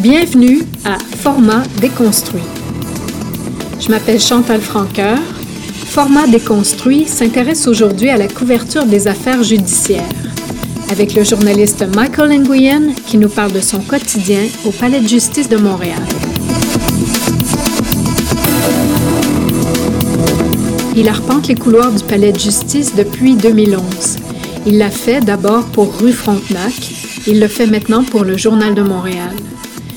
Bienvenue à Format déconstruit. Je m'appelle Chantal Franqueur. Format déconstruit s'intéresse aujourd'hui à la couverture des affaires judiciaires avec le journaliste Michael Nguyen qui nous parle de son quotidien au Palais de justice de Montréal. Il arpente les couloirs du Palais de justice depuis 2011. Il l'a fait d'abord pour Rue Frontenac. Il le fait maintenant pour le Journal de Montréal.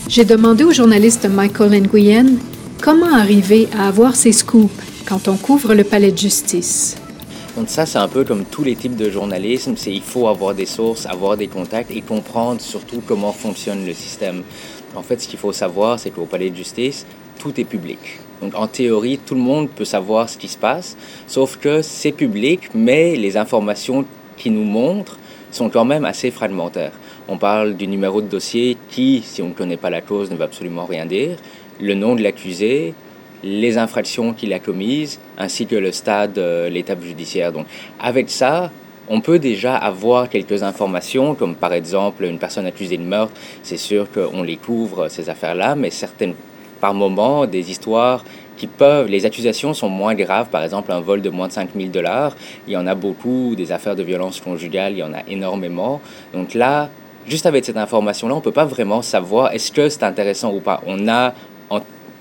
J'ai demandé au journaliste Michael Nguyen comment arriver à avoir ses scoops quand on couvre le palais de justice. Donc ça, c'est un peu comme tous les types de journalisme, c'est il faut avoir des sources, avoir des contacts et comprendre surtout comment fonctionne le système. En fait, ce qu'il faut savoir, c'est qu'au palais de justice, tout est public. Donc en théorie, tout le monde peut savoir ce qui se passe, sauf que c'est public, mais les informations qui nous montrent sont quand même assez fragmentaires. On parle du numéro de dossier qui, si on ne connaît pas la cause, ne veut absolument rien dire, le nom de l'accusé, les infractions qu'il a commises, ainsi que le stade, euh, l'étape judiciaire. Donc avec ça, on peut déjà avoir quelques informations, comme par exemple une personne accusée de meurtre, c'est sûr qu'on les couvre, ces affaires-là, mais certaines, par moments, des histoires qui peuvent, les accusations sont moins graves, par exemple un vol de moins de 5 000 dollars, il y en a beaucoup, des affaires de violence conjugale, il y en a énormément. Donc là, juste avec cette information-là, on ne peut pas vraiment savoir est-ce que c'est intéressant ou pas. On a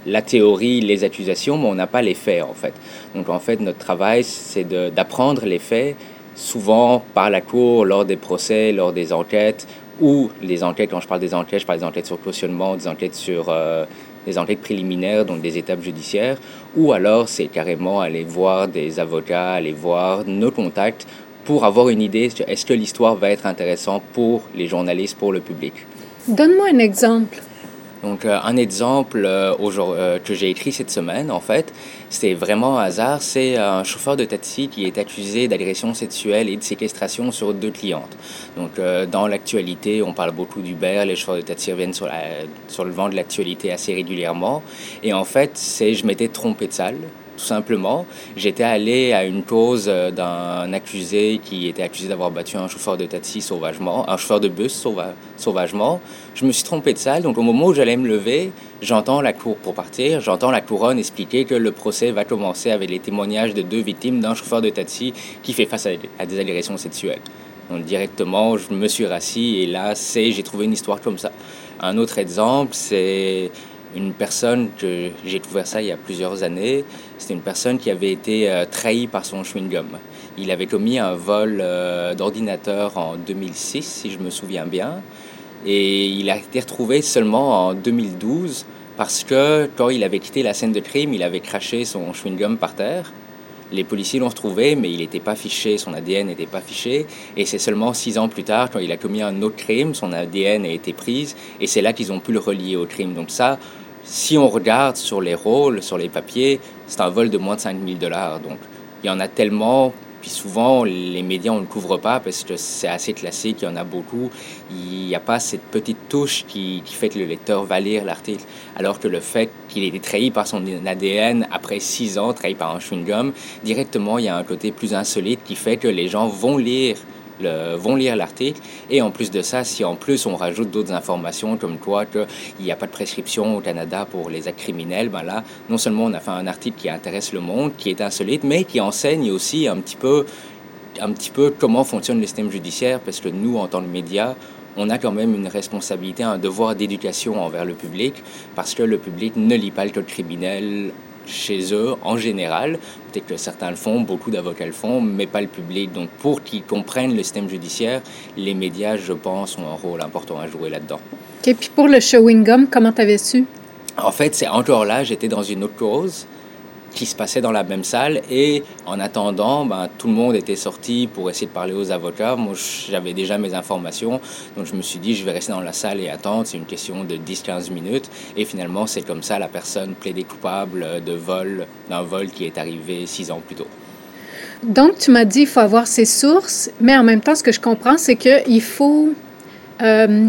la théorie, les accusations, mais on n'a pas les faits en fait. Donc en fait, notre travail, c'est d'apprendre les faits, souvent par la cour, lors des procès, lors des enquêtes, ou les enquêtes, quand je parle des enquêtes, je parle des enquêtes sur cautionnement, des enquêtes sur euh, des enquêtes préliminaires, donc des étapes judiciaires, ou alors c'est carrément aller voir des avocats, aller voir nos contacts pour avoir une idée, est-ce que l'histoire va être intéressante pour les journalistes, pour le public. Donne-moi un exemple. Donc, euh, un exemple euh, euh, que j'ai écrit cette semaine, en fait, c'était vraiment un hasard. C'est un chauffeur de taxi qui est accusé d'agression sexuelle et de séquestration sur deux clientes. Donc, dans l'actualité, on parle beaucoup d'Uber. Les chauffeurs de taxi reviennent sur, sur le vent de l'actualité assez régulièrement. Et en fait, c'est je m'étais trompé de salle tout simplement. J'étais allé à une cause euh, d'un accusé qui était accusé d'avoir battu un chauffeur de taxi sauvagement, un chauffeur de bus sauvagement. Je me suis trompé de salle, donc au moment où j'allais me lever, j'entends la cour pour partir, j'entends la couronne expliquer que le procès va commencer avec les témoignages de deux victimes d'un chauffeur de taxi qui fait face à des agressions sexuelles. Donc directement, je me suis rassis et là, c'est, j'ai trouvé une histoire comme ça. Un autre exemple, c'est une personne que j'ai découvert ça il y a plusieurs années. C'était une personne qui avait été euh, trahie par son chewing-gum. Il avait commis un vol euh, d'ordinateur en 2006, si je me souviens bien, et il a été retrouvé seulement en 2012 parce que quand il avait quitté la scène de crime, il avait craché son chewing-gum par terre. Les policiers l'ont retrouvé, mais il n'était pas fiché, son ADN n'était pas fiché. Et c'est seulement six ans plus tard, quand il a commis un autre crime, son ADN a été pris, et c'est là qu'ils ont pu le relier au crime. Donc ça, si on regarde sur les rôles, sur les papiers, c'est un vol de moins de 5 000 dollars. Donc, il y en a tellement, puis souvent, les médias, on ne le couvre pas parce que c'est assez classique, il y en a beaucoup. Il n'y a pas cette petite touche qui, fait que le lecteur va lire l'article. Alors que le fait qu'il ait été trahi par son ADN après 6 ans, trahi par un chewing-gum, directement, il y a un côté plus insolite qui fait que les gens vont lire vont lire l'article. Et en plus de ça, si en plus on rajoute d'autres informations comme quoi qu'il n'y a pas de prescription au Canada pour les actes criminels, ben là, non seulement on a fait un article qui intéresse le monde, qui est insolite, mais qui enseigne aussi un petit peu, un petit peu comment fonctionne le système judiciaire, parce que nous, en tant que médias, on a quand même une responsabilité, un devoir d'éducation envers le public, parce que le public ne lit pas le code criminel chez eux en général. Peut-être que certains le font, beaucoup d'avocats le font, mais pas le public. Donc pour qu'ils comprennent le système judiciaire, les médias, je pense, ont un rôle important à jouer là-dedans. Et puis pour le showing gum, comment tu avais su? En fait, c'est encore là, j'étais dans une autre cause qui se passait dans la même salle. Et en attendant, ben, tout le monde était sorti pour essayer de parler aux avocats. Moi, j'avais déjà mes informations. Donc, je me suis dit, je vais rester dans la salle et attendre. C'est une question de 10-15 minutes. Et finalement, c'est comme ça, la personne plaidait coupable de vol, d'un vol qui est arrivé six ans plus tôt. Donc, tu m'as dit, il faut avoir ses sources, mais en même temps, ce que je comprends, c'est qu'il faut... Euh,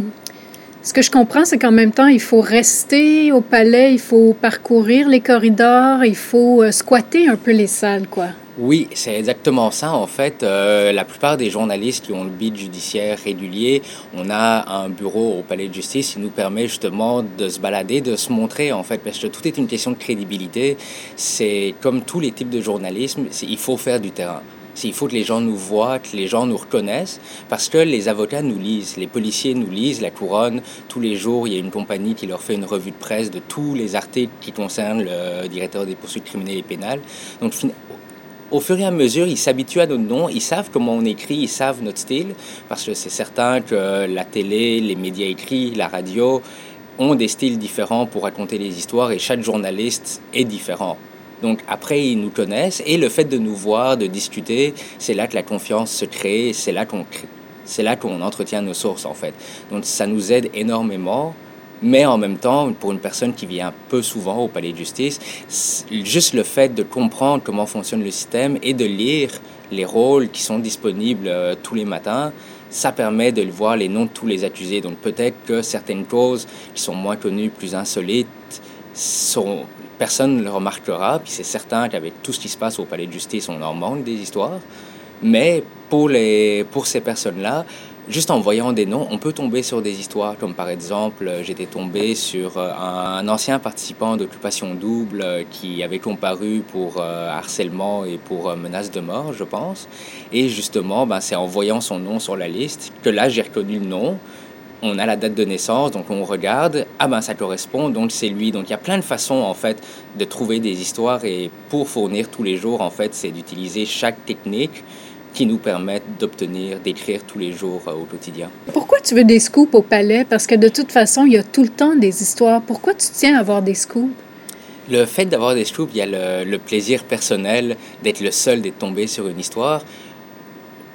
Ce que je comprends, c'est qu'en même temps, il faut rester au palais, il faut parcourir les corridors, il faut euh, squatter un peu les salles, quoi. Oui, c'est exactement ça. En fait, euh, la plupart des journalistes qui ont le bid judiciaire régulier, on a un bureau au palais de justice qui nous permet justement de se balader, de se montrer, en fait, parce que tout est une question de crédibilité. C'est comme tous les types de journalisme, il faut faire du terrain. Il faut que les gens nous voient, que les gens nous reconnaissent, parce que les avocats nous lisent, les policiers nous lisent, la couronne, tous les jours, il y a une compagnie qui leur fait une revue de presse de tous les articles qui concernent le directeur des poursuites criminelles et pénales. Donc, au fur et à mesure, ils s'habituent à notre nom, ils savent comment on écrit, ils savent notre style, parce que c'est certain que la télé, les médias écrits, la radio ont des styles différents pour raconter les histoires et chaque journaliste est différent. Donc après, ils nous connaissent et le fait de nous voir, de discuter, c'est là que la confiance se crée, c'est là qu'on c'est là qu'on entretient nos sources en fait. Donc ça nous aide énormément. Mais en même temps, pour une personne qui vient peu souvent au palais de justice, juste le fait de comprendre comment fonctionne le système et de lire les rôles qui sont disponibles euh, tous les matins, ça permet de voir les noms de tous les accusés. Donc peut-être que certaines causes qui sont moins connues, plus insolites, sont, personne ne le remarquera. Puis c'est certain qu'avec tout ce qui se passe au palais de justice, on en manque des histoires. Mais pour, les, pour ces personnes-là, juste en voyant des noms, on peut tomber sur des histoires, comme par exemple, j'étais tombé sur euh, un ancien participant d'occupation double euh, qui avait comparu pour euh, harcèlement et pour menace de mort, je pense. Et justement, ben, c'est en voyant son nom sur la liste que là, j'ai reconnu le nom on a la date de naissance, donc on regarde, ah ben ça correspond, donc c'est lui. Donc il y a plein de façons en fait de trouver des histoires et pour fournir tous les jours en fait c'est d'utiliser chaque technique qui nous permettent d'obtenir, d'écrire tous les jours euh, au quotidien. Pourquoi tu veux des scoops au palais? Parce que de toute façon, il y a tout le temps des histoires. Pourquoi tu tiens à avoir des scoops? Le fait d'avoir des scoops, il y a le, le plaisir personnel d'être le seul d'être tombé sur une histoire.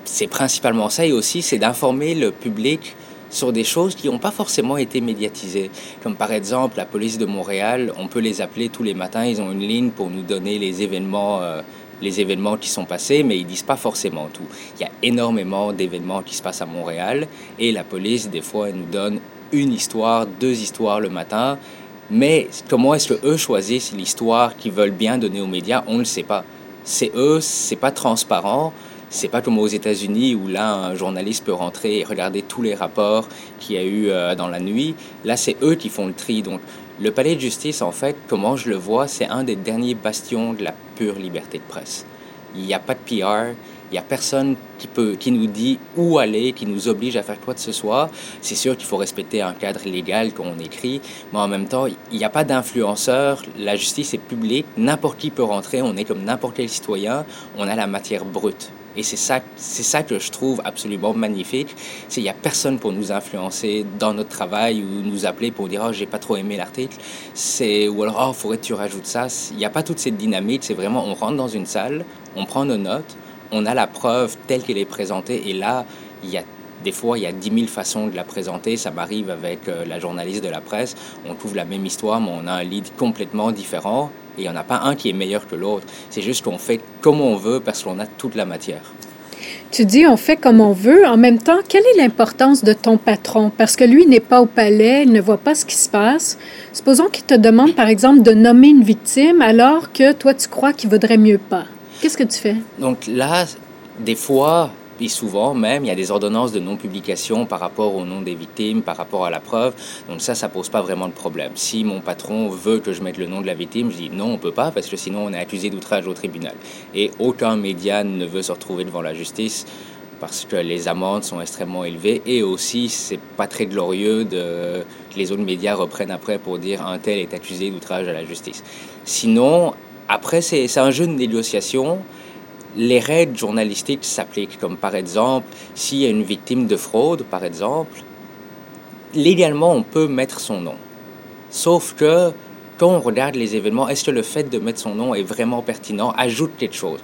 C'est principalement ça et aussi c'est d'informer le public sur des choses qui n'ont pas forcément été médiatisées. Comme par exemple la police de Montréal, on peut les appeler tous les matins, ils ont une ligne pour nous donner les événements. Euh, les événements qui sont passés, mais ils disent pas forcément tout. Il y a énormément d'événements qui se passent à Montréal et la police, des fois, elle nous donne une histoire, deux histoires le matin. Mais comment est-ce que eux choisissent l'histoire qu'ils veulent bien donner aux médias On ne le sait pas. C'est eux, c'est pas transparent. C'est pas comme aux États-Unis où là, un journaliste peut rentrer et regarder tous les rapports qu'il y a eu euh, dans la nuit. Là, c'est eux qui font le tri. Donc, le palais de justice, en fait, comment je le vois, c'est un des derniers bastions de la pure liberté de presse. Il n'y a pas de PR, il n'y a personne qui, peut, qui nous dit où aller, qui nous oblige à faire quoi de ce soir. C'est sûr qu'il faut respecter un cadre légal qu'on écrit, mais en même temps, il n'y a pas d'influenceur. La justice est publique, n'importe qui peut rentrer, on est comme n'importe quel citoyen, on a la matière brute. Et c'est ça, c'est ça que je trouve absolument magnifique. C'est qu'il n'y a personne pour nous influencer dans notre travail ou nous appeler pour dire oh j'ai pas trop aimé l'article. C'est ou alors oh faudrait que tu rajoutes ça. Il n'y a pas toute cette dynamique. C'est vraiment on rentre dans une salle, on prend nos notes, on a la preuve telle qu'elle est présentée et là il y a des fois, il y a 10 000 façons de la présenter. Ça m'arrive avec euh, la journaliste de la presse. On trouve la même histoire, mais on a un lead complètement différent. Et il n'y en a pas un qui est meilleur que l'autre. C'est juste qu'on fait comme on veut parce qu'on a toute la matière. Tu dis on fait comme on veut. En même temps, quelle est l'importance de ton patron? Parce que lui n'est pas au palais, il ne voit pas ce qui se passe. Supposons qu'il te demande, par exemple, de nommer une victime alors que toi, tu crois qu'il vaudrait mieux pas. Qu'est-ce que tu fais? Donc là, des fois, et souvent même, il y a des ordonnances de non-publication par rapport au nom des victimes, par rapport à la preuve. Donc ça, ça pose pas vraiment de problème. Si mon patron veut que je mette le nom de la victime, je dis non, on peut pas, parce que sinon on est accusé d'outrage au tribunal. Et aucun média ne veut se retrouver devant la justice parce que les amendes sont extrêmement élevées et aussi c'est pas très glorieux que les autres médias reprennent après pour dire un tel est accusé d'outrage à la justice. Sinon, après, c'est un jeu de négociation les règles journalistiques s'appliquent, comme par exemple, s'il y a une victime de fraude, par exemple, légalement, on peut mettre son nom. Sauf que quand on regarde les événements, est-ce que le fait de mettre son nom est vraiment pertinent, ajoute quelque chose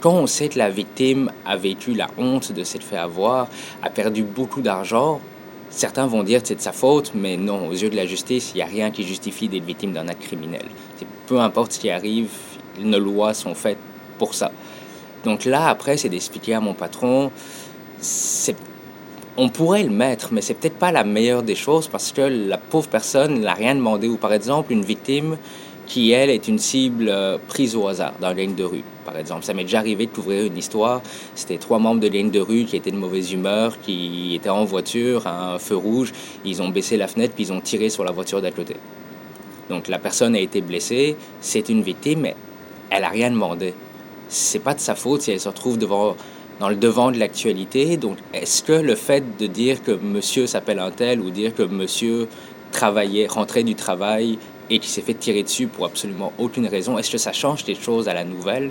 quand on sait que la victime a vécu la honte de s'être fait avoir, a perdu beaucoup d'argent, certains vont dire que c'est de sa faute, mais non, aux yeux de la justice, il n'y a rien qui justifie d'être victime d'un acte criminel. Peu importe ce qui arrive, nos lois sont faites pour ça. Donc là, après, c'est d'expliquer à mon patron, on pourrait le mettre, mais c'est peut-être pas la meilleure des choses parce que la pauvre personne n'a rien demandé. Ou par exemple, une victime qui, elle, est une cible euh, prise au hasard dans la ligne de rue, par exemple. Ça m'est déjà arrivé de couvrir une histoire. C'était trois membres de ligne de rue qui étaient de mauvaise humeur, qui étaient en voiture un feu rouge. Ils ont baissé la fenêtre puis ils ont tiré sur la voiture d'à côté. Donc la personne a été blessée, c'est une victime, mais elle n'a rien demandé. C'est pas de sa faute si elle se retrouve devant dans le devant de l'actualité. Donc, est-ce que le fait de dire que monsieur s'appelle un tel ou dire que monsieur travaillait, rentrait du travail et qui s'est fait tirer dessus pour absolument aucune raison, est-ce que ça change des choses à la nouvelle?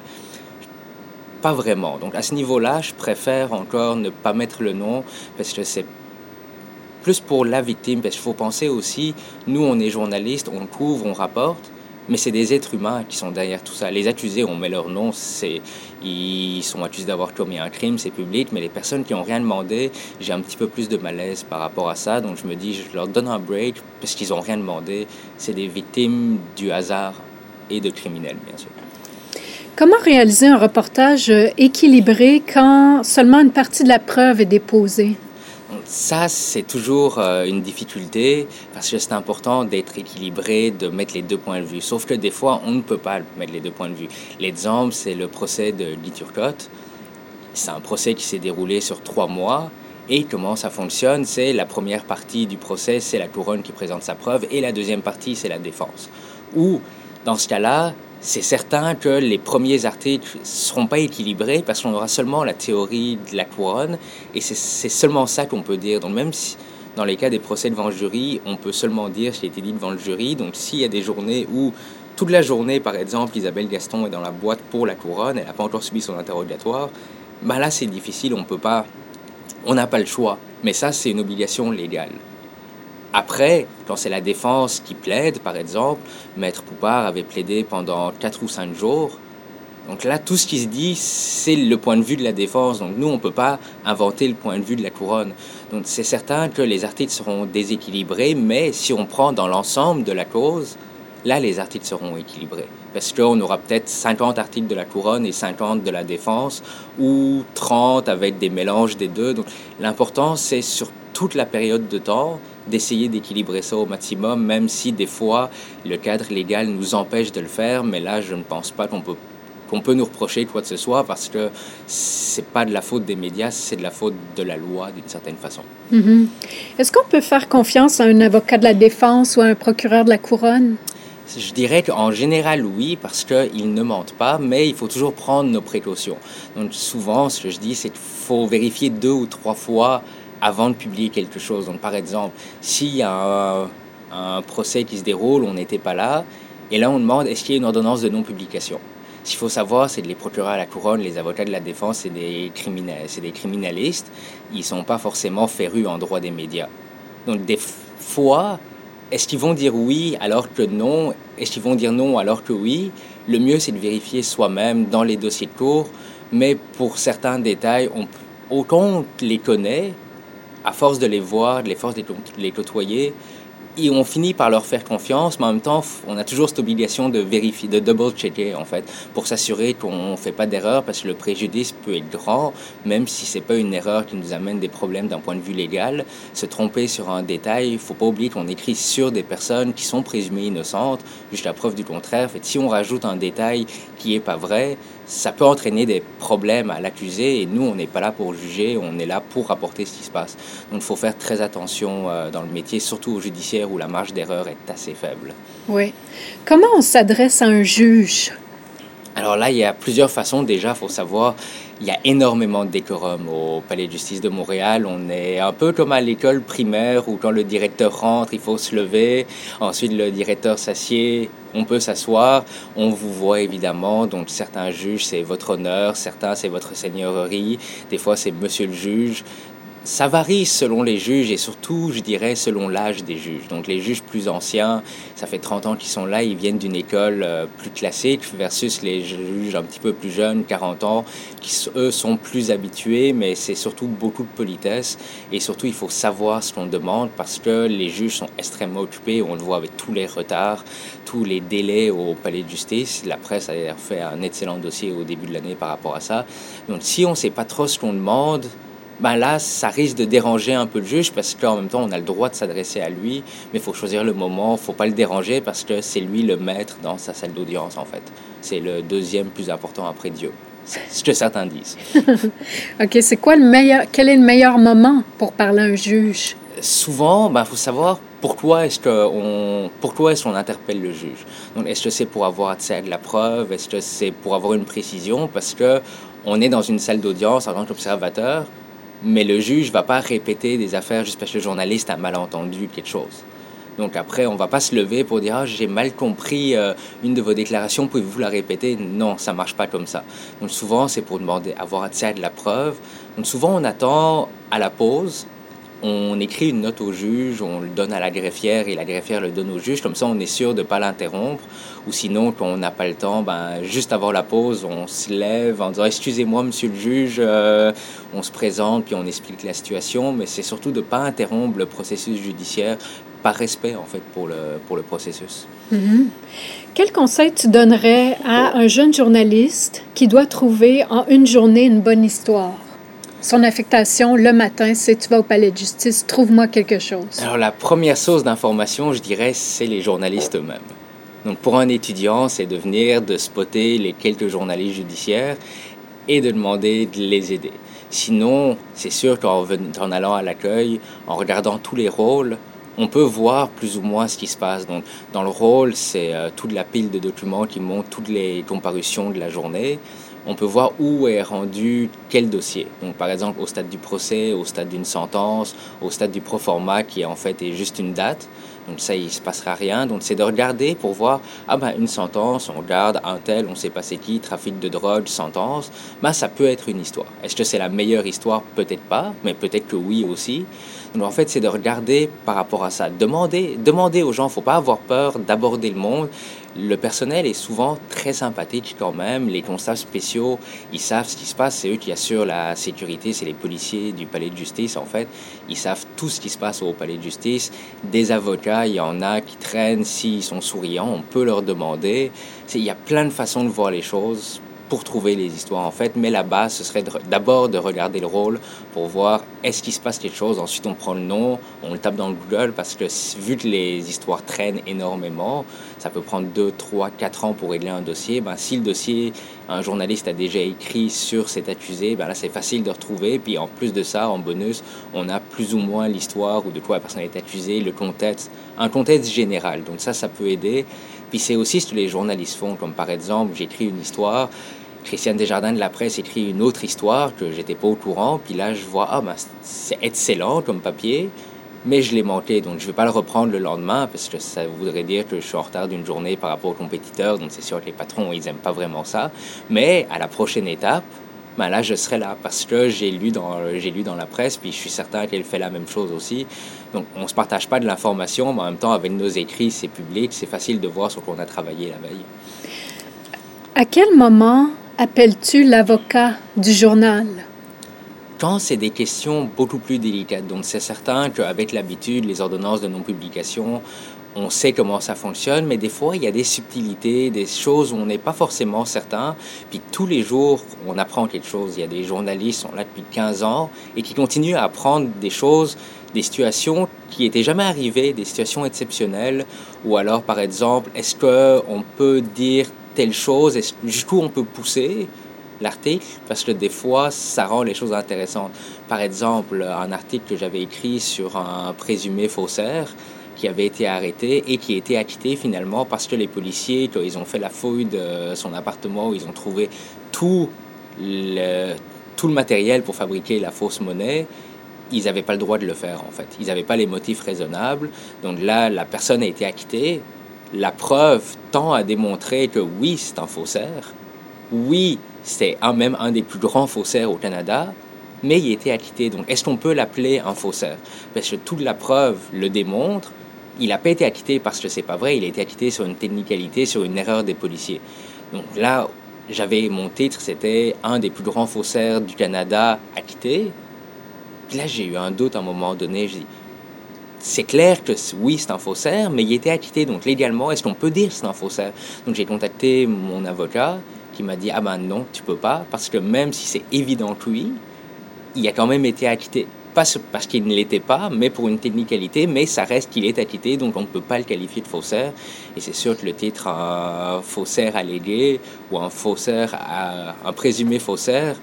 Pas vraiment. Donc, à ce niveau-là, je préfère encore ne pas mettre le nom parce que c'est plus pour la victime. Parce qu'il faut penser aussi, nous, on est journalistes, on couvre, on rapporte mais c'est des êtres humains qui sont derrière tout ça. Les accusés, on met leur nom, c'est, ils sont accusés d'avoir commis un crime, c'est public, mais les personnes qui n'ont rien demandé, j'ai un petit peu plus de malaise par rapport à ça, donc je me dis, je leur donne un break parce qu'ils n'ont rien demandé. C'est des victimes du hasard et de criminels, bien sûr. Comment réaliser un reportage équilibré quand seulement une partie de la preuve est déposée? Ça, c'est toujours euh, une difficulté parce que c'est important d'être équilibré, de mettre les deux points de vue. Sauf que des fois, on ne peut pas mettre les deux points de vue. L'exemple, c'est le procès de Lee Turcotte. C'est un procès qui s'est déroulé sur trois mois. Et comment ça fonctionne C'est la première partie du procès, c'est la couronne qui présente sa preuve, et la deuxième partie, c'est la défense. Ou, dans ce cas-là, c'est certain que les premiers articles ne seront pas équilibrés parce qu'on aura seulement la théorie de la couronne et c'est seulement ça qu'on peut dire. Donc même si dans les cas des procès devant le jury, on peut seulement dire ce qui a été dit devant le jury. Donc s'il y a des journées où toute la journée, par exemple, Isabelle Gaston est dans la boîte pour la couronne, elle n'a pas encore subi son interrogatoire, ben là c'est difficile, on peut pas, on n'a pas le choix. Mais ça c'est une obligation légale. Après, quand c'est la défense qui plaide, par exemple, Maître Poupard avait plaidé pendant 4 ou 5 jours. Donc là, tout ce qui se dit, c'est le point de vue de la défense. Donc nous, on ne peut pas inventer le point de vue de la couronne. Donc c'est certain que les articles seront déséquilibrés, mais si on prend dans l'ensemble de la cause, là, les articles seront équilibrés. Parce qu'on aura peut-être 50 articles de la couronne et 50 de la défense, ou 30 avec des mélanges des deux. Donc l'important, c'est sur toute la période de temps d'essayer d'équilibrer ça au maximum, même si des fois le cadre légal nous empêche de le faire. Mais là, je ne pense pas qu'on peut qu'on peut nous reprocher quoi que ce soit parce que c'est pas de la faute des médias, c'est de la faute de la loi d'une certaine façon. Mm-hmm. Est-ce qu'on peut faire confiance à un avocat de la défense ou à un procureur de la couronne? Je dirais qu'en général, oui, parce qu'ils ne mentent pas, mais il faut toujours prendre nos précautions. Donc souvent, ce que je dis, c'est qu'il faut vérifier deux ou trois fois avant de publier quelque chose. Donc, par exemple, s'il y a un, procès qui se déroule, on n'était pas là, et là on demande est-ce qu'il y a une ordonnance de non-publication? Ce qu'il faut savoir, c'est que les procureurs à la couronne, les avocats de la défense, c'est des, c'est des criminalistes. Ils ne sont pas forcément férus en droit des médias. Donc, des fois, est-ce qu'ils vont dire oui alors que non? Est-ce qu'ils vont dire non alors que oui? Le mieux, c'est de vérifier soi-même dans les dossiers de cours. Mais pour certains détails, on, autant on les connaît, à force de les voir, de les force de les côtoyer, et on finit par leur faire confiance, mais en même temps, on a toujours cette obligation de vérifier, de double-checker, en fait, pour s'assurer qu'on ne fait pas d'erreur, parce que le préjudice peut être grand, même si ce n'est pas une erreur qui nous amène des problèmes d'un point de vue légal. Se tromper sur un détail, il ne faut pas oublier qu'on écrit sur des personnes qui sont présumées innocentes, jusqu'à preuve du contraire. Si on rajoute un détail qui n'est pas vrai, ça peut entraîner des problèmes à l'accusé et nous, on n'est pas là pour juger, on est là pour rapporter ce qui se passe. Donc il faut faire très attention euh, dans le métier, surtout au judiciaire où la marge d'erreur est assez faible. Oui. Comment on s'adresse à un juge? Alors là, il y a plusieurs façons. Déjà, il faut savoir, il y a énormément de décorum au Palais de justice de Montréal. On est un peu comme à l'école primaire où quand le directeur rentre, il faut se lever. Ensuite, le directeur s'assied, on peut s'asseoir. On vous voit évidemment. Donc, certains juges, c'est votre honneur. Certains, c'est votre seigneurie. Des fois, c'est monsieur le juge ça varie selon les juges et surtout, je dirais, selon l'âge des juges. Donc les juges plus anciens, ça fait 30 ans qu'ils sont là, ils viennent d'une école euh, plus classique versus les juges un petit peu plus jeunes, 40 ans, qui eux sont plus habitués, mais c'est surtout beaucoup de politesse et surtout il faut savoir ce qu'on demande parce que les juges sont extrêmement occupés, on le voit avec tous les retards, tous les délais au palais de justice. La presse a fait un excellent dossier au début de l'année par rapport à ça. Donc si on ne sait pas trop ce qu'on demande, ben là, ça risque de déranger un peu le juge parce qu'en même temps, on a le droit de s'adresser à lui, mais il faut choisir le moment, il faut pas le déranger parce que c'est lui le maître dans sa salle d'audience, en fait. C'est le deuxième plus important après Dieu. C'est ce que certains disent. OK, c'est quoi le meilleur, quel est le meilleur moment pour parler à un juge? Souvent, il ben, faut savoir pourquoi est-ce qu'on pourquoi est-ce qu'on interpelle le juge. Donc, est-ce que c'est pour avoir accès à de la preuve? Est-ce que c'est pour avoir une précision? Parce que on est dans une salle d'audience en tant qu'observateur, mais le juge va pas répéter des affaires juste parce que le journaliste a mal entendu quelque chose. Donc après, on va pas se lever pour dire ah, j'ai mal compris euh, une de vos déclarations, pouvez-vous la répéter? Non, ça marche pas comme ça. Donc souvent, c'est pour demander avoir accès à de la preuve. Donc souvent, on attend à la pause on écrit une note au juge, on le donne à la greffière et la greffière le donne au juge. Comme ça, on est sûr de ne pas l'interrompre. Ou sinon, quand on n'a pas le temps, ben, juste avant la pause, on se lève en disant Excusez-moi, monsieur le juge, euh, on se présente puis on explique la situation. Mais c'est surtout de ne pas interrompre le processus judiciaire par respect, en fait, pour le, pour le processus. Mm-hmm. Quel conseil tu donnerais à un jeune journaliste qui doit trouver en une journée une bonne histoire? Son affectation le matin, c'est tu vas au palais de justice, trouve-moi quelque chose. Alors la première source d'information, je dirais, c'est les journalistes eux-mêmes. Donc pour un étudiant, c'est de venir, de spotter les quelques journalistes judiciaires et de demander de les aider. Sinon, c'est sûr qu'en en allant à l'accueil, en regardant tous les rôles, on peut voir plus ou moins ce qui se passe. Donc, dans le rôle, c'est euh, toute la pile de documents qui montrent toutes les comparutions de la journée on peut voir où est rendu quel dossier. Donc, par exemple, au stade du procès, au stade d'une sentence, au stade du proforma, qui en fait est juste une date. Donc, ça, il ne se passera rien. Donc, c'est de regarder pour voir, ah ben, une sentence, on regarde un tel, on sait pas c'est qui, trafic de drogue, sentence. Ben, ça peut être une histoire. Est-ce que c'est la meilleure histoire? Peut-être pas, mais peut-être que oui aussi. Donc, en fait, c'est de regarder par rapport à ça. Demander, demander aux gens, il faut pas avoir peur d'aborder le monde le personnel est souvent très sympathique quand même. Les constables spéciaux, ils savent ce qui se passe. C'est eux qui assurent la sécurité. C'est les policiers du palais de justice, en fait. Ils savent tout ce qui se passe au palais de justice. Des avocats, il y en a qui traînent. S'ils sont souriants, on peut leur demander. Il y a plein de façons de voir les choses pour trouver les histoires en fait. Mais la base, ce serait d'abord de regarder le rôle pour voir est-ce qu'il se passe quelque chose? Ensuite, on prend le nom, on le tape dans Google parce que vu que les histoires traînent énormément, ça peut prendre 2, 3, 4 ans pour régler un dossier. Ben, si le dossier, un journaliste a déjà écrit sur cet accusé, ben là, c'est facile de retrouver. Puis en plus de ça, en bonus, on a plus ou moins l'histoire ou de quoi la personne est accusée, le contexte, un contexte général. Donc ça, ça peut aider. Puis c'est aussi ce que les journalistes font, comme par exemple, j'écris une histoire, Christiane Desjardins de la presse écrit une autre histoire que j'étais pas au courant, puis là je vois, ah ben c'est excellent comme papier, mais je l'ai manqué, donc je vais pas le reprendre le lendemain parce que ça voudrait dire que je suis en retard d'une journée par rapport aux compétiteurs, donc c'est sûr que les patrons ils aiment pas vraiment ça, mais à la prochaine étape, ben là je serai là parce que j'ai lu dans lu dans la presse, puis je suis certain qu'elle fait la même chose aussi, donc on se partage pas de l'information, mais en même temps avec nos écrits c'est public, c'est facile de voir sur quoi on a travaillé la veille. À quel moment appelles-tu l'avocat du journal? Quand c'est des questions beaucoup plus délicates, donc c'est certain qu'avec l'habitude, les ordonnances de non-publication, on sait comment ça fonctionne, mais des fois, il y a des subtilités, des choses où on n'est pas forcément certain. Puis tous les jours, on apprend quelque chose. Il y a des journalistes qui sont là depuis 15 ans et qui continuent à apprendre des choses, des situations qui n'étaient jamais arrivées, des situations exceptionnelles. Ou alors, par exemple, est-ce qu'on peut dire telle chose, jusqu'où on peut pousser? L'article, parce que des fois, ça rend les choses intéressantes. Par exemple, un article que j'avais écrit sur un présumé faussaire qui avait été arrêté et qui été acquitté finalement parce que les policiers, quand ils ont fait la fouille de son appartement, où ils ont trouvé tout le, tout le matériel pour fabriquer la fausse monnaie, ils n'avaient pas le droit de le faire en fait. Ils n'avaient pas les motifs raisonnables. Donc là, la personne a été acquittée, la preuve tend à démontrer que oui, c'est un faussaire. Oui, c'est même un des plus grands faussaires au Canada, mais il été acquitté. Donc, est-ce qu'on peut l'appeler un faussaire? Parce que toute la preuve le démontre. Il n'a pas été acquitté parce que c'est pas vrai. Il a été acquitté sur une technicalité, sur une erreur des policiers. Donc là, j'avais mon titre, c'était un des plus grands faussaires du Canada acquitté. Puis là, j'ai eu un doute à un moment donné. Je dis, c'est clair que oui, c'est un faussaire, mais il était acquitté. Donc légalement, est-ce qu'on peut dire que c'est un faussaire? Donc j'ai contacté mon avocat qui m'a dit Ah ben non, tu peux pas, parce que même si c'est évident que oui, il a quand même été acquitté. Pas parce qu'il ne l'était pas, mais pour une technicalité, mais ça reste qu'il est acquitté, donc on ne peut pas le qualifier de faussaire. Et c'est sûr que le titre un faussaire allégué ou un faussaire, un présumé faussaire,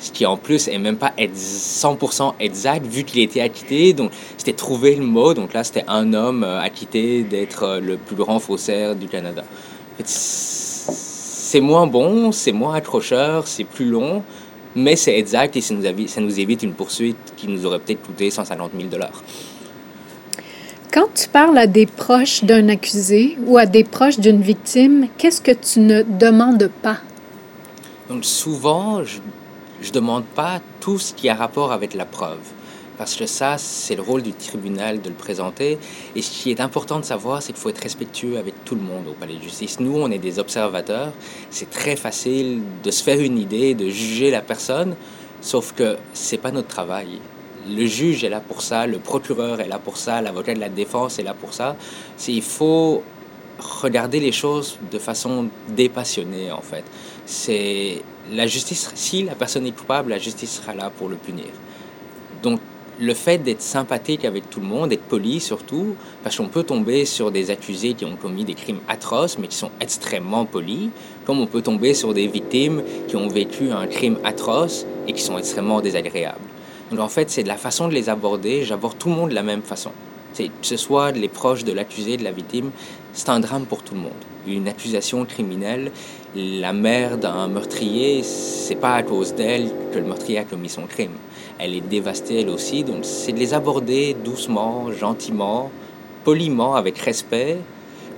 ce qui en plus est même pas 100% exact vu qu'il était acquitté. Donc c'était trouver le mot. Donc là, c'était un homme euh, acquitté d'être euh, le plus grand faussaire du Canada. C'est moins bon, c'est moins accrocheur, c'est plus long, mais c'est exact et ça nous, évite, ça nous évite une poursuite qui nous aurait peut-être coûté 150 000 dollars. Quand tu parles à des proches d'un accusé ou à des proches d'une victime, qu'est-ce que tu ne demandes pas? Donc souvent, je je ne demande pas tout ce qui a rapport avec la preuve, parce que ça, c'est le rôle du tribunal de le présenter. Et ce qui est important de savoir, c'est qu'il faut être respectueux avec tout le monde au palais de justice. Nous, on est des observateurs. C'est très facile de se faire une idée, de juger la personne, sauf que c'est pas notre travail. Le juge est là pour ça, le procureur est là pour ça, l'avocat de la défense est là pour ça. Il faut regarder les choses de façon dépassionnée, en fait. C'est la justice, si la personne est coupable, la justice sera là pour le punir. Donc, le fait d'être sympathique avec tout le monde, d'être poli surtout, parce qu'on peut tomber sur des accusés qui ont commis des crimes atroces, mais qui sont extrêmement polis, comme on peut tomber sur des victimes qui ont vécu un crime atroce et qui sont extrêmement désagréables. Donc en fait, c'est de la façon de les aborder, j'aborde tout le monde de la même façon. Que ce soit les proches de l'accusé, de la victime, c'est un drame pour tout le monde. Une accusation criminelle, la mère d'un meurtrier, c'est pas à cause d'elle que le meurtrier a commis son crime. Elle est dévastée elle aussi, donc c'est de les aborder doucement, gentiment, poliment, avec respect,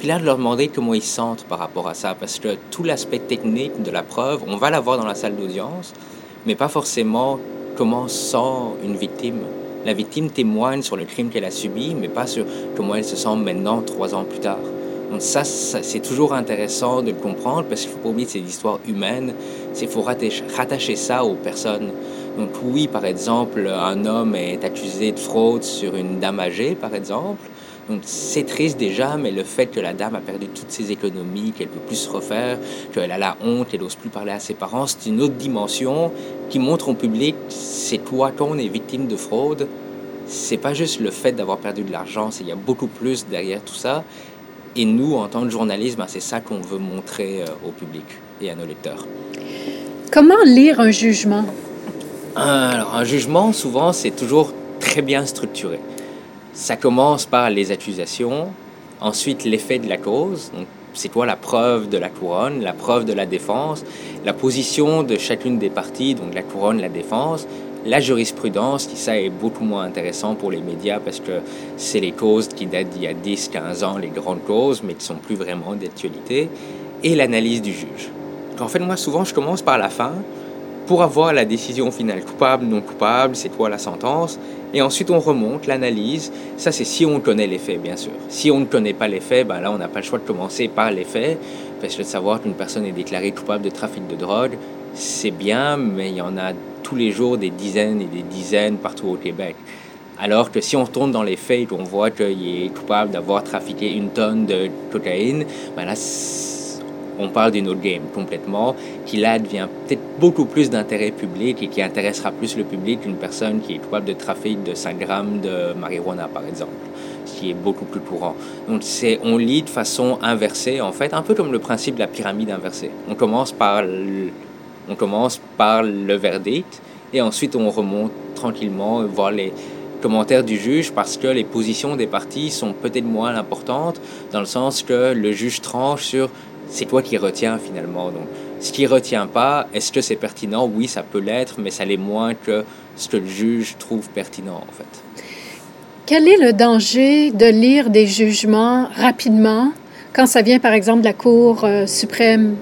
puis là de leur demander comment ils sentent par rapport à ça, parce que tout l'aspect technique de la preuve, on va l'avoir dans la salle d'audience, mais pas forcément comment sent une victime. La victime témoigne sur le crime qu'elle a subi, mais pas sur comment elle se sent maintenant, trois ans plus tard. Donc ça, c'est toujours intéressant de le comprendre parce qu'il ne faut pas oublier que c'est l'histoire humaine. Il faut rattacher, ça aux personnes. Donc oui, par exemple, un homme est accusé de fraude sur une dame âgée, par exemple. Donc c'est triste déjà, mais le fait que la dame a perdu toutes ses économies, qu'elle peut plus se refaire, qu'elle a la honte, qu'elle n'ose plus parler à ses parents, c'est une autre dimension qui montre au public, c'est toi quand on est victime de fraude, c'est pas juste le fait d'avoir perdu de l'argent, il y a beaucoup plus derrière tout ça. Et nous, en tant que journaliste, ben, c'est ça qu'on veut montrer euh, au public et à nos lecteurs. Comment lire un jugement? Alors, un jugement, souvent, c'est toujours très bien structuré. Ça commence par les accusations, ensuite l'effet de la cause, c'est quoi la preuve de la couronne, la preuve de la défense, la position de chacune des parties, donc la couronne, la défense, la jurisprudence, qui ça est beaucoup moins intéressant pour les médias parce que c'est les causes qui datent d'il y a 10, 15 ans, les grandes causes, mais qui sont plus vraiment d'actualité, et l'analyse du juge. en fait, moi, souvent, je commence par la fin pour avoir la décision finale, coupable, non coupable, c'est quoi la sentence, et ensuite on remonte l'analyse. Ça, c'est si on connaît les faits, bien sûr. Si on ne connaît pas les faits, ben là, on n'a pas le choix de commencer par les faits, parce que de savoir qu'une personne est déclarée coupable de trafic de drogue, c'est bien, mais il y en a tous les jours des dizaines et des dizaines partout au Québec. Alors que si on tourne dans les faits et qu'on voit qu'il est coupable d'avoir trafiqué une tonne de cocaïne, ben là, on parle d'une autre game complètement, qui là devient peut-être beaucoup plus d'intérêt public et qui intéressera plus le public qu'une personne qui est coupable de trafic de 5 grammes de marijuana, par exemple, ce qui est beaucoup plus courant. Donc c'est, on lit de façon inversée, en fait, un peu comme le principe de la pyramide inversée. On commence par on commence par le verdict et ensuite on remonte tranquillement voir les commentaires du juge parce que les positions des parties sont peut-être moins importantes dans le sens que le juge tranche sur c'est toi qui retiens finalement. Donc, ce qui retient pas, est-ce que c'est pertinent? Oui, ça peut l'être, mais ça l'est moins que ce que le juge trouve pertinent en fait. Quel est le danger de lire des jugements rapidement quand ça vient par exemple de la Cour euh, suprême?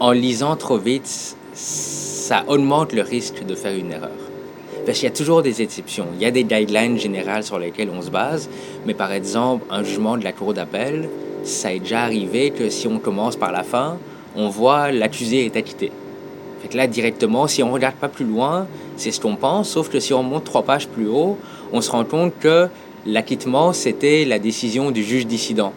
En lisant trop vite, ça augmente le risque de faire une erreur. Parce qu'il y a toujours des exceptions. Il y a des guidelines générales sur lesquelles on se base, mais par exemple, un jugement de la Cour d'appel, ça est déjà arrivé que si on commence par la fin, on voit l'accusé est acquitté. Fait là, directement, si on regarde pas plus loin, c'est ce qu'on pense, sauf que si on monte trois pages plus haut, on se rend compte que l'acquittement, c'était la décision du juge dissident.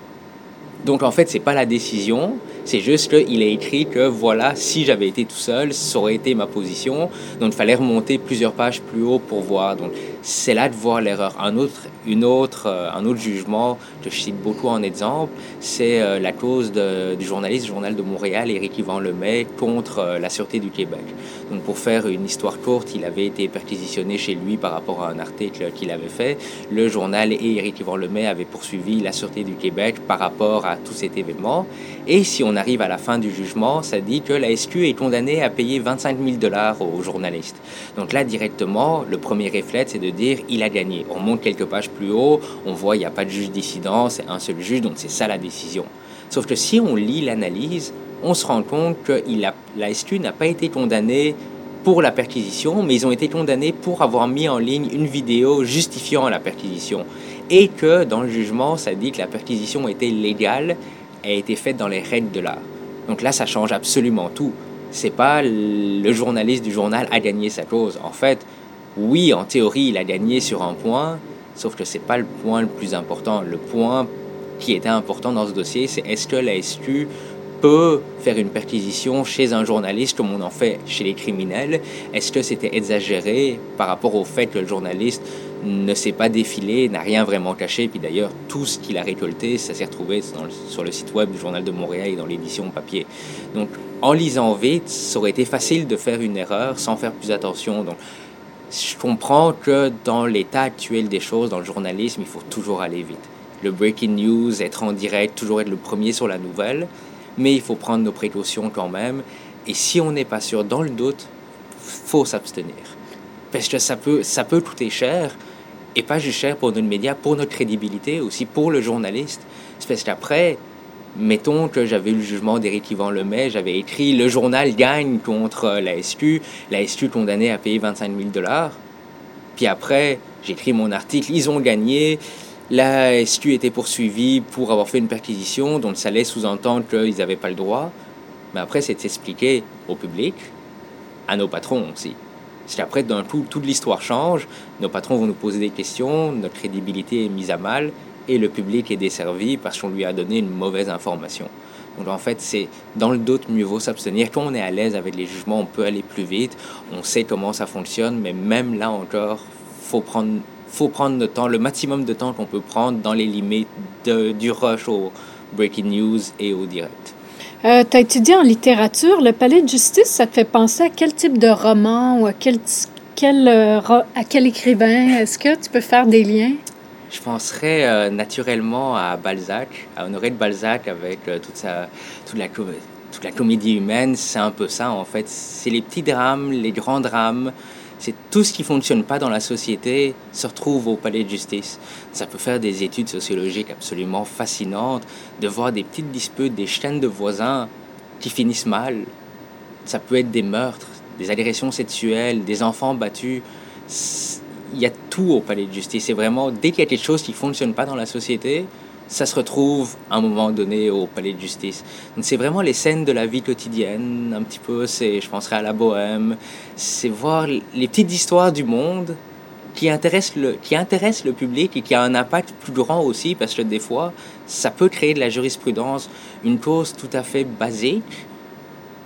Donc en fait, c'est pas la décision, c'est juste qu'il a écrit que voilà, si j'avais été tout seul, ça aurait été ma position. Donc il fallait remonter plusieurs pages plus haut pour voir. Donc c'est là de voir l'erreur. Un autre, une autre, euh, un autre jugement que je cite beaucoup en exemple, c'est euh, la cause du journaliste Journal de Montréal, Éric Yvan Lemay, contre euh, la Sûreté du Québec. Donc pour faire une histoire courte, il avait été perquisitionné chez lui par rapport à un article qu'il avait fait. Le journal et Éric Yvan Lemay avaient poursuivi la Sûreté du Québec par rapport à tout cet événement. Et si on arrive à la fin du jugement, ça dit que la SQ est condamnée à payer 25 000 dollars aux journalistes. Donc là, directement, le premier réflexe, c'est de dire il a gagné. On monte quelques pages plus haut, on voit il n'y a pas de juge dissident, c'est un seul juge, donc c'est ça la décision. Sauf que si on lit l'analyse, on se rend compte que la SQ n'a pas été condamnée pour la perquisition, mais ils ont été condamnés pour avoir mis en ligne une vidéo justifiant la perquisition. Et que dans le jugement, ça dit que la perquisition était légale a été faite dans les règles de l'art. Donc là, ça change absolument tout. C'est pas le journaliste du journal a gagné sa cause. En fait, oui, en théorie, il a gagné sur un point, sauf que c'est pas le point le plus important. Le point qui était important dans ce dossier, c'est est-ce que la SQ peut faire une perquisition chez un journaliste comme on en fait chez les criminels? Est-ce que c'était exagéré par rapport au fait que le journaliste ne s'est pas défilé, n'a rien vraiment caché. Puis d'ailleurs, tout ce qu'il a récolté, ça s'est retrouvé sur le site web du Journal de Montréal et dans l'édition papier. Donc, en lisant vite, ça aurait été facile de faire une erreur sans faire plus attention. Donc, je comprends que dans l'état actuel des choses, dans le journalisme, il faut toujours aller vite. Le breaking news, être en direct, toujours être le premier sur la nouvelle, mais il faut prendre nos précautions quand même. Et si on n'est pas sûr, dans le doute, faut s'abstenir. Parce que ça peut, ça peut coûter cher, et pas juste cher pour notre média, pour notre crédibilité, aussi pour le journaliste. C'est parce qu'après, mettons que j'avais eu le jugement d'Éric Yvan Lemay, j'avais écrit le journal gagne contre la SQ, la SQ condamnée à payer 25 000 dollars. Puis après, j'écris mon article, ils ont gagné, la SQ était poursuivie pour avoir fait une perquisition, donc ça laisse sous-entendre qu'ils n'avaient pas le droit. Mais après, c'est expliqué au public, à nos patrons aussi. C'est après, d'un coup, toute l'histoire change, nos patrons vont nous poser des questions, notre crédibilité est mise à mal et le public est desservi parce qu'on lui a donné une mauvaise information. Donc en fait, c'est dans le doute, mieux vaut s'abstenir. Quand on est à l'aise avec les jugements, on peut aller plus vite, on sait comment ça fonctionne, mais même là encore, faut prendre, faut prendre le temps, le maximum de temps qu'on peut prendre dans les limites du rush au breaking news et au direct. Euh, tu as étudié en littérature. Le palais de justice, ça te fait penser à quel type de roman ou à quel, quel, euh, à quel écrivain? Est-ce que tu peux faire des liens? Je penserais euh, naturellement à Balzac, à Honoré de Balzac avec toute, sa, toute, la, toute la comédie humaine. C'est un peu ça, en fait. C'est les petits drames, les grands drames c'est tout ce qui fonctionne pas dans la société se retrouve au palais de justice. Ça peut faire des études sociologiques absolument fascinantes, de voir des petites disputes, des chaînes de voisins qui finissent mal. Ça peut être des meurtres, des agressions sexuelles, des enfants battus. Il y a tout au palais de justice. C'est vraiment, dès qu'il y a quelque chose qui fonctionne pas dans la société, ça se retrouve à un moment donné au palais de justice. c'est vraiment les scènes de la vie quotidienne, un petit peu, c'est, je penserais à la bohème, c'est voir les petites histoires du monde qui intéressent, le, qui intéressent le public et qui a un impact plus grand aussi, parce que des fois, ça peut créer de la jurisprudence. Une cause tout à fait basique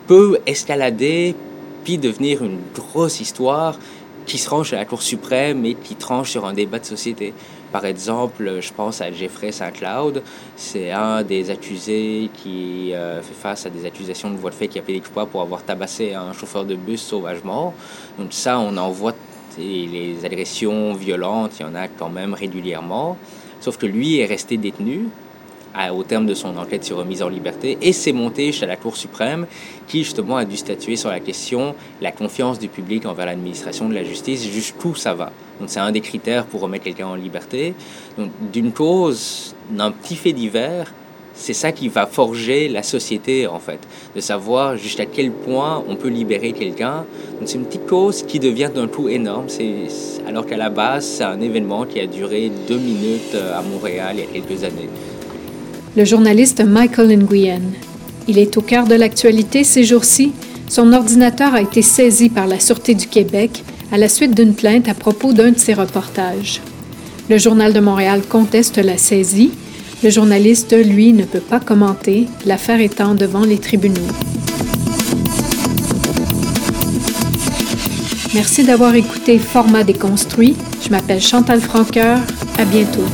peut escalader, puis devenir une grosse histoire qui se range à la Cour suprême et qui tranche sur un débat de société. Par exemple, je pense à Jeffrey Saint-Cloud, c'est un des accusés qui euh, fait face à des accusations de voie fait qui a des coupables pour avoir tabassé un chauffeur de bus sauvagement. Donc ça, on en voit les agressions violentes, il y en a quand même régulièrement. Sauf que lui est resté détenu au terme de son enquête sur remise en liberté et s'est monté chez la Cour suprême qui justement a dû statuer sur la question la confiance du public envers l'administration de la justice, jusqu'où ça va. Donc c'est un des critères pour remettre quelqu'un en liberté. Donc d'une cause, d'un petit fait divers, c'est ça qui va forger la société en fait, de savoir jusqu'à quel point on peut libérer quelqu'un. Donc c'est une petite cause qui devient d'un coup énorme, c'est, alors qu'à la base c'est un événement qui a duré deux minutes euh, à Montréal il y a quelques années le journaliste Michael Nguyen. Il est au cœur de l'actualité ces jours-ci. Son ordinateur a été saisi par la Sûreté du Québec à la suite d'une plainte à propos d'un de ses reportages. Le Journal de Montréal conteste la saisie. Le journaliste, lui, ne peut pas commenter, l'affaire étant devant les tribunaux. Merci d'avoir écouté Format déconstruit. Je m'appelle Chantal Franqueur. À bientôt.